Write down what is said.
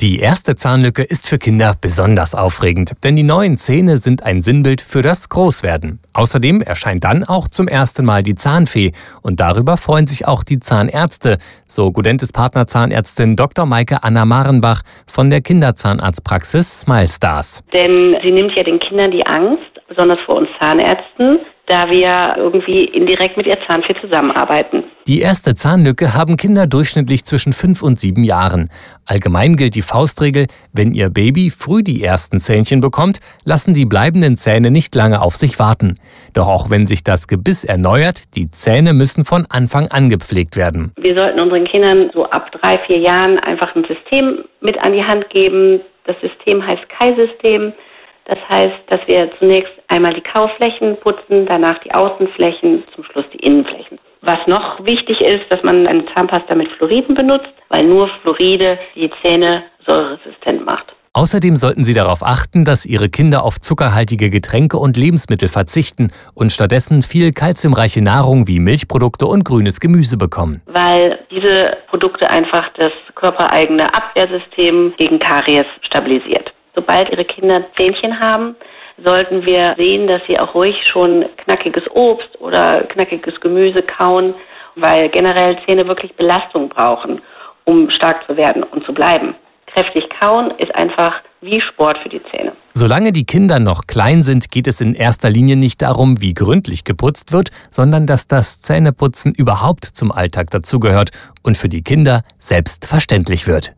Die erste Zahnlücke ist für Kinder besonders aufregend, denn die neuen Zähne sind ein Sinnbild für das Großwerden. Außerdem erscheint dann auch zum ersten Mal die Zahnfee und darüber freuen sich auch die Zahnärzte, so Gudentes Partnerzahnärztin Dr. Maike Anna Marenbach von der Kinderzahnarztpraxis Smile Stars. Denn sie nimmt ja den Kindern die Angst, besonders vor uns Zahnärzten, da wir irgendwie indirekt mit ihr Zahnfee zusammenarbeiten. Die erste Zahnlücke haben Kinder durchschnittlich zwischen fünf und sieben Jahren. Allgemein gilt die Faustregel, wenn ihr Baby früh die ersten Zähnchen bekommt, lassen die bleibenden Zähne nicht lange auf sich warten. Doch auch wenn sich das Gebiss erneuert, die Zähne müssen von Anfang an gepflegt werden. Wir sollten unseren Kindern so ab drei, vier Jahren einfach ein System mit an die Hand geben. Das System heißt Kai-System. Das heißt, dass wir zunächst einmal die Kauflächen putzen, danach die Außenflächen, zum Schluss die Innenflächen. Was noch wichtig ist, dass man eine Zahnpasta mit Fluoriden benutzt, weil nur Fluoride die Zähne säureresistent macht. Außerdem sollten Sie darauf achten, dass Ihre Kinder auf zuckerhaltige Getränke und Lebensmittel verzichten und stattdessen viel kalziumreiche Nahrung wie Milchprodukte und grünes Gemüse bekommen. Weil diese Produkte einfach das körpereigene Abwehrsystem gegen Karies stabilisiert sobald ihre Kinder Zähnchen haben, sollten wir sehen, dass sie auch ruhig schon knackiges Obst oder knackiges Gemüse kauen, weil generell Zähne wirklich Belastung brauchen, um stark zu werden und zu bleiben. Kräftig kauen ist einfach wie Sport für die Zähne. Solange die Kinder noch klein sind, geht es in erster Linie nicht darum, wie gründlich geputzt wird, sondern dass das Zähneputzen überhaupt zum Alltag dazugehört und für die Kinder selbstverständlich wird.